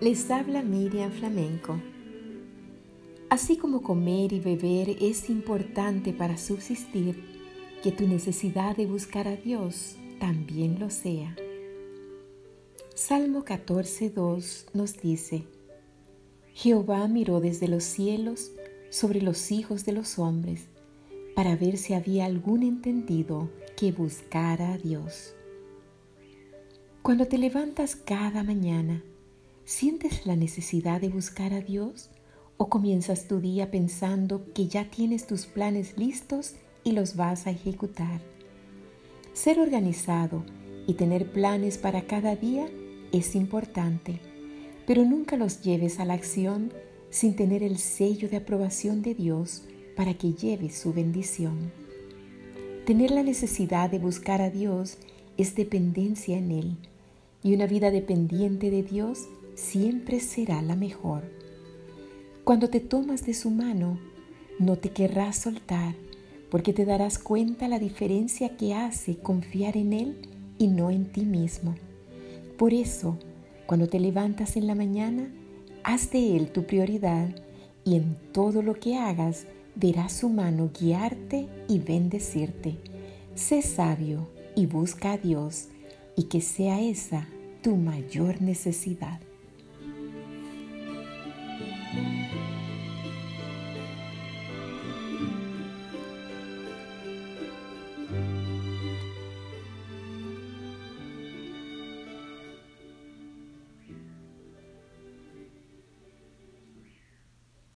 Les habla Miriam Flamenco. Así como comer y beber es importante para subsistir, que tu necesidad de buscar a Dios también lo sea. Salmo 14.2 nos dice, Jehová miró desde los cielos sobre los hijos de los hombres para ver si había algún entendido que buscara a Dios. Cuando te levantas cada mañana, ¿Sientes la necesidad de buscar a Dios o comienzas tu día pensando que ya tienes tus planes listos y los vas a ejecutar? Ser organizado y tener planes para cada día es importante, pero nunca los lleves a la acción sin tener el sello de aprobación de Dios para que lleves su bendición. Tener la necesidad de buscar a Dios es dependencia en Él, y una vida dependiente de Dios siempre será la mejor. Cuando te tomas de su mano, no te querrás soltar, porque te darás cuenta la diferencia que hace confiar en Él y no en ti mismo. Por eso, cuando te levantas en la mañana, haz de Él tu prioridad y en todo lo que hagas verás su mano guiarte y bendecirte. Sé sabio y busca a Dios y que sea esa tu mayor necesidad.